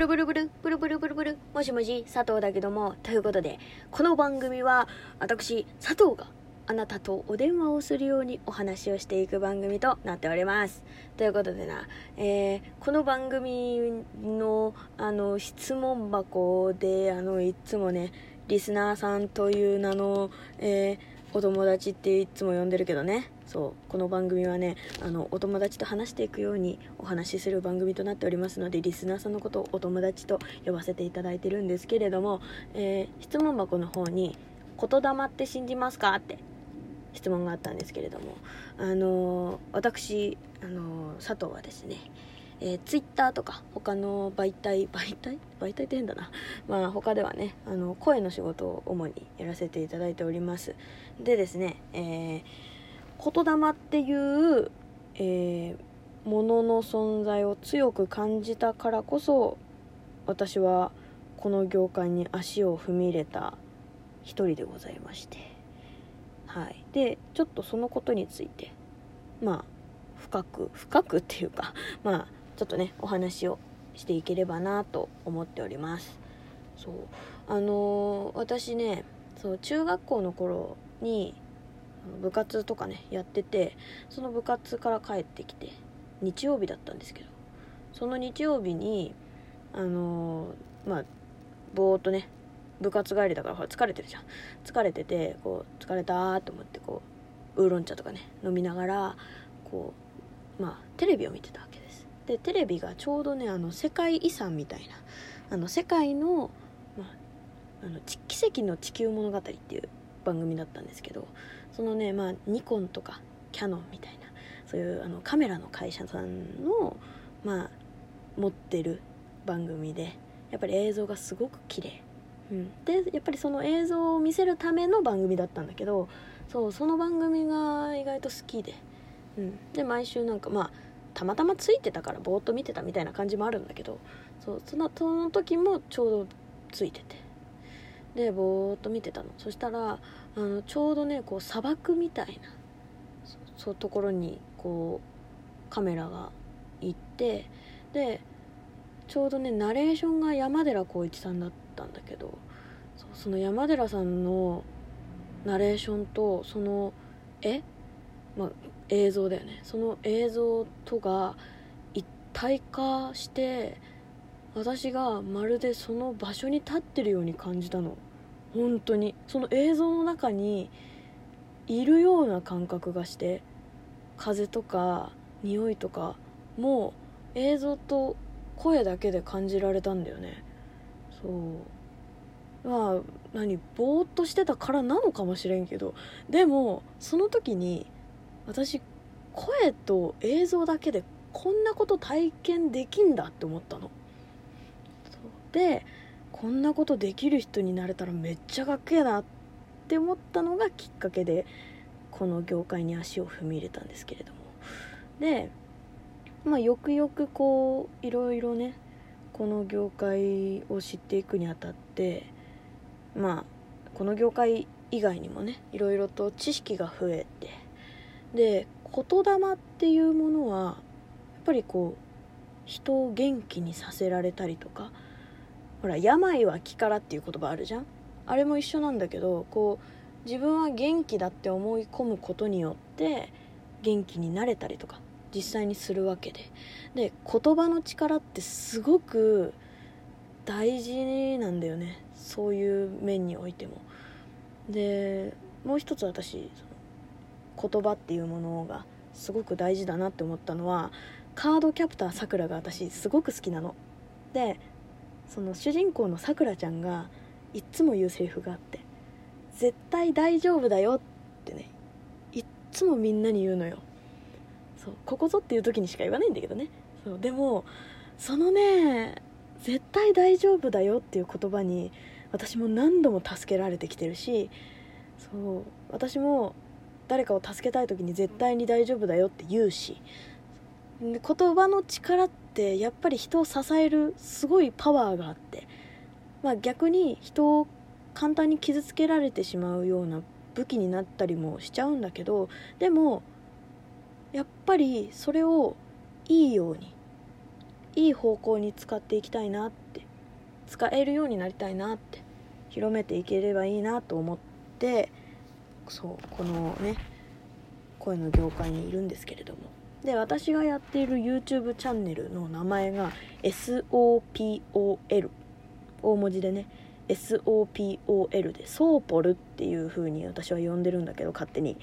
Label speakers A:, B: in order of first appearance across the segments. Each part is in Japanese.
A: ルブルブルブルブルブルブルもしもし佐藤だけども。ということでこの番組は私佐藤があなたとお電話をするようにお話をしていく番組となっております。ということでな、えー、この番組のあの質問箱であのいつもねリスナーさんという名の、えーお友達っていつも呼んでるけどねそうこの番組はねあのお友達と話していくようにお話しする番組となっておりますのでリスナーさんのことをお友達と呼ばせていただいてるんですけれども、えー、質問箱の方に「言霊って信じますか?」って質問があったんですけれどもあのー、私、あのー、佐藤はですねえー、ツイッターとか他の媒体媒体？媒体って変だな。まあ他ではねあの声の仕事を主にやらせていただいております。でですね、えー、言霊っていう、えー、ものの存在を強く感じたからこそ私はこの業界に足を踏み入れた一人でございまして。はい。でちょっとそのことについてまあ深く深くっていうか まあちょっとねお話をしていければなと思っております。そう。あのー、私ねそう中学校の頃に部活とかねやっててその部活から帰ってきて日曜日だったんですけどその日曜日にあのー、まあぼーっとね部活帰りだからほら疲れてるじゃん。疲れててこう疲れたと思ってこうウーロン茶とかね飲みながらこうまあテレビを見てたわけ。でテレビがちょうどねあの世界遺産みたいなあの世界の,、まあ、の奇跡の地球物語っていう番組だったんですけどそのね、まあ、ニコンとかキャノンみたいなそういうあのカメラの会社さんの、まあ、持ってる番組でやっぱり映像がすごく綺麗、うん、でやっぱりその映像を見せるための番組だったんだけどそうその番組が意外と好きで、うん、で毎週なんかまあたまたまついてたからぼーっと見てたみたいな感じもあるんだけどそうそのその時もちょうどついてて。でぼーっと見てたの。そしたらあのちょうどねこう砂漠みたいなそうところにこうカメラが行ってでちょうどねナレーションが山寺宏一さんだったんだけどその山寺さんのナレーションとその絵まあ、映像だよね。その映像とが一体化して私がまるでその場所に立ってるように感じたの。本当に。その映像の中にいるような感覚がして風とか匂いとかも映像と声だけで感じられたんだよね。そう。まあ何ぼーっとしてたからなのかもしれんけど。でもその時に私声と映像だけでこんなこと体験できんだって思ったの。でこんなことできる人になれたらめっちゃかっけえなって思ったのがきっかけでこの業界に足を踏み入れたんですけれども。でまあよくよくこういろいろねこの業界を知っていくにあたってまあこの業界以外にもねいろいろと知識が増えてで言霊っていうものはやっぱりこう人を元気にさせられたりとかほら病は気からっていう言葉あるじゃん。あれも一緒なんだけどこう自分は元気だって思い込むことによって元気になれたりとか実際にするわけで。で言葉の力ってすごく大事なんだよね。そういう面においても。でもう一つ私言葉っていうものがすごく大事だなって思ったのはカードキャプターさくらが私すごく好きなの。でその主人公のさくらちゃんがいっつも言うセリフがあって「絶対大丈夫だよ」ってねいっつもみんなに言うのよ。そうここぞっていう時にしか言わないんだけどね。そうでもそのね「絶対大丈夫だよ」っていう言葉に私も何度も助けられてきてるしそう私も誰かを助けたい時に絶対に大丈夫だよって言うし言葉の力ってやっぱり人を支えるすごいパワーがあって、まあ、逆に人を簡単に傷つけられてしまうような武器になったりもしちゃうんだけどでもやっぱりそれをいいようにいい方向に使っていきたいなって使えるようになりたいなって広めていければいいなと思ってそうこのね声の業界にいるんですけれども。で私がやっている YouTube チャンネルの名前が SOPOL 大文字でね SOPOL でソーポルっていう風に私は呼んでるんだけど勝手に。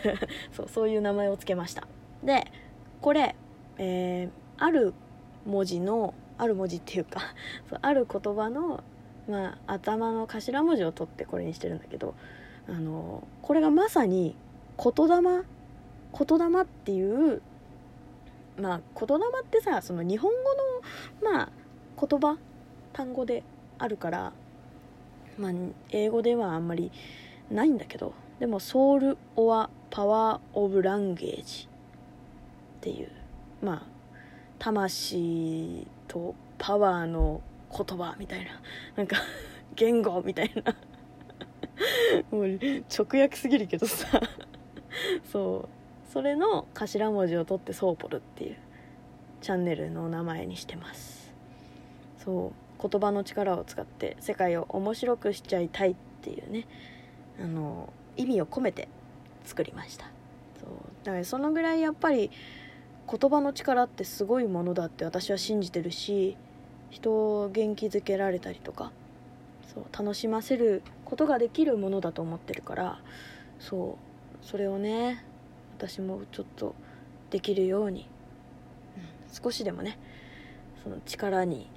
A: そうそういう名前を付けました。でこれ、えー、ある文字のある文字っていうか ある言葉の、まあ、頭の頭文字を取ってこれにしてるんだけどあのこれがまさに言霊？言霊っていうまあ言霊ってさその日本語のまあ言葉？単語であるからまあ英語ではあんまりないんだけどでもソウル・オア・パワー・オブ・ランゲージっていうまあ魂とパワーの言葉みたいななんか言語みたいな。もう直訳すぎるけどさ。そう。それの頭文字を取ってソーポルっていうチャンネルの名前にしてます。そう。言葉の力を使って世界を面白くしちゃいたいっていうね。あの意味を込めて作りました。そう。だからそのぐらいやっぱり言葉の力ってすごいものだって私は信じてるし人を元気づけられたりとかそう楽しませることができるものだと思ってるからそうそれをね私もちょっとできるように、うん、少しでもねその力に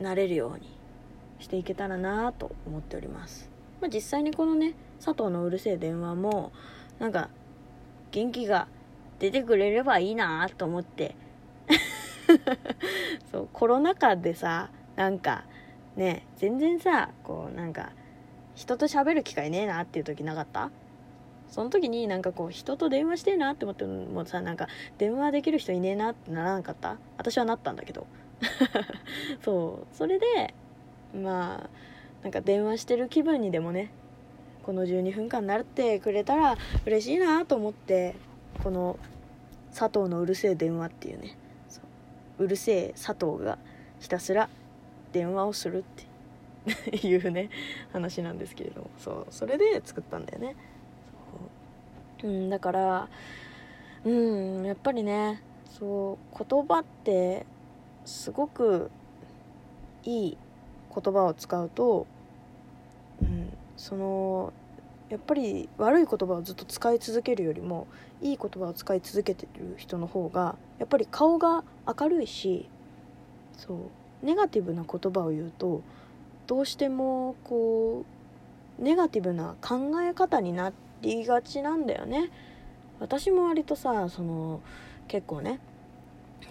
A: なれるようにしていけたらなと思っております、まあ、実際にこのね佐藤のうるせえ電話もなんか元気が出てくれればいいなと思って。そうコロナ禍でさなんかね全然さこうなんか人と喋る機会ねえなっていう時なかった？その時になんかこう人と電話してえなって思ってもさなんか電話できる人いねえなってならなかった？私はなったんだけど。そう。それでまあなんか電話してる気分にでもねこの12分間なってくれたら嬉しいなと思ってこの佐藤のうるせえ電話っていうね。う。るせえ佐藤がひたすら電話をするって いうね話なんですけれども。そうそれで作ったんだよね。うんだからうんやっぱりねそう言葉ってすごくいい言葉を使うと、うん、そのやっぱり悪い言葉をずっと使い続けるよりもいい言葉を使い続けてる人の方がやっぱり顔が明るいしそうネガティブな言葉を言うとどうしてもこうネガティブな考え方になりがちなんだよね。私も割とさその結構ね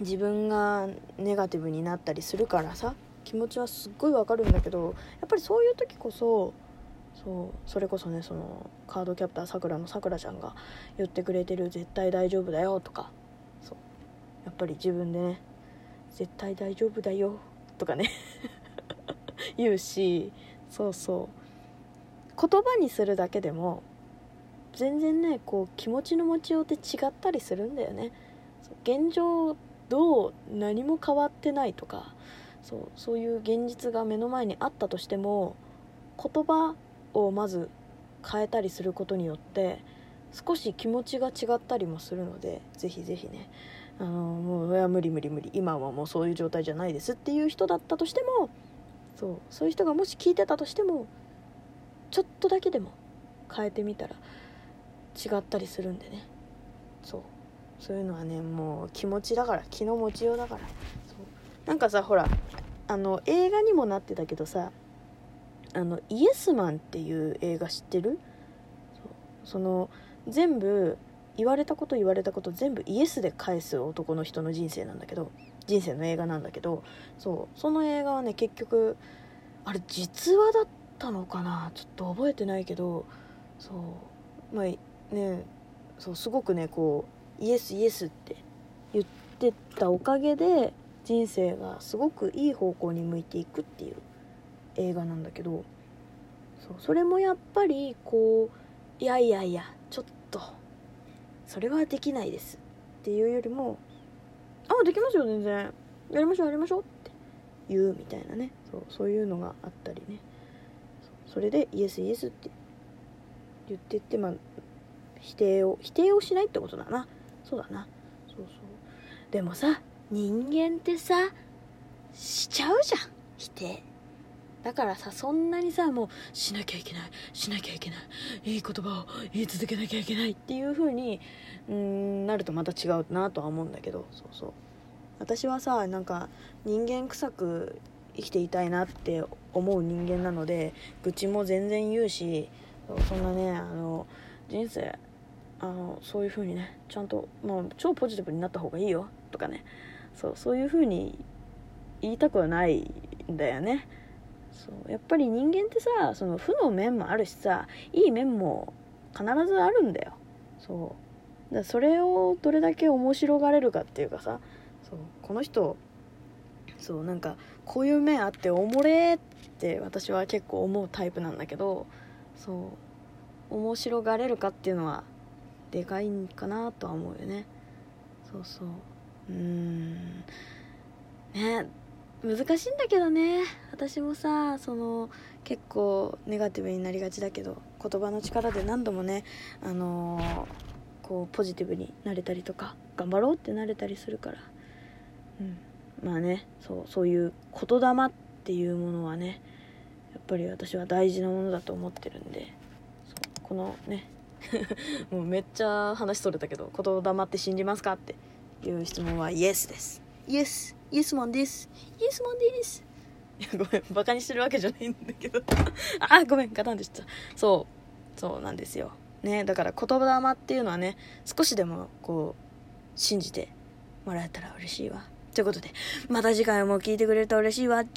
A: 自分がネガティブになったりするからさ気持ちはすっごいわかるんだけどやっぱりそういう時こそそうそれこそねそのカードキャプターさくらのさくらちゃんが言ってくれてる「絶対大丈夫だよ」とかそうやっぱり自分でね「絶対大丈夫だよ」とかね。言うしそうそう。言葉にするだけでも全然ねこう気持ちの持ちようって違ったりするんだよね。現状どう何も変わってないとかそうそういう現実が目の前にあったとしても言葉をまず変えたりすることによって少し気持ちが違ったりもするのでぜひぜひね。あのもういや無理無理無理。今はもうそういう状態じゃないですっていう人だったとしてもそう。そういう人がもし聞いてたとしてもちょっとだけでも変えてみたら違ったりするんでね。そう。そういうのはねもう気持ちだから気の持ちようだから。そう。なんかさほらあの映画にもなってたけどさあのイエスマンっていう映画知ってる？その全部言われたこと言われたこと全部イエスで返す男の人の人生なんだけど人生の映画なんだけどそうその映画はね結局あれ実話だったのかな？ちょっと覚えてないけどそうまあねそうすごくねこうイエスイエスって言ってたおかげで人生がすごくいい方向に向いていくっていう映画なんだけどそうそれもやっぱりこういやいやいやちょっとそれはできないですっていうよりもあできますよ全然。やりましょうやりましょうって言うみたいなね。そうそういうのがあったりね。それでイエスイエスって言ってってまあ否定を否定をしないってことだな。そうだな。そうそう。でもさ人間ってさしちゃうじゃん。否定。だからさそんなにさもうしなきゃいけないしなきゃいけないいい言葉を言い続けなきゃいけないっていう風にうんなるとまた違うなとは思うんだけどそうそう。私はさなんか人間臭く生きていたいなって思う人間なので愚痴も全然言うしそんなねあの人生あのそういう風にねちゃんと、まあ、超ポジティブになった方がいいよとかね。そうそういう風に言いたくはないんだよね。そう。やっぱり人間ってさその負の面もあるしさいい面も必ずあるんだよ。そう。だそれをどれだけ面白がれるかっていうかさそう。この人そうなんかこういう面あっておもれって私は結構思うタイプなんだけどそう。面白がれるかっていうのはでかいんかなとは思うよね。そうそう。うーん。ね。難しいんだけどね。私もさその結構ネガティブになりがちだけど言葉の力で何度もねあのー、こうポジティブになれたりとか頑張ろうってなれたりするから。うん。まあねそうそういう言霊っていうものはねやっぱり私は大事なものだと思ってるんでこのね もうめっちゃ話それたけど言霊って信じますかっていう質問はイエスです。イエス。イエスマンです。イエスマンです。い やごめんバカにしてるわけじゃないんだけど。あごめんガタンでした。そう。そうなんですよ。ねだから言霊っていうのはね少しでもこう信じてもらえたら嬉しいわ。ということでまた次回も聞いてくれると嬉しいわ。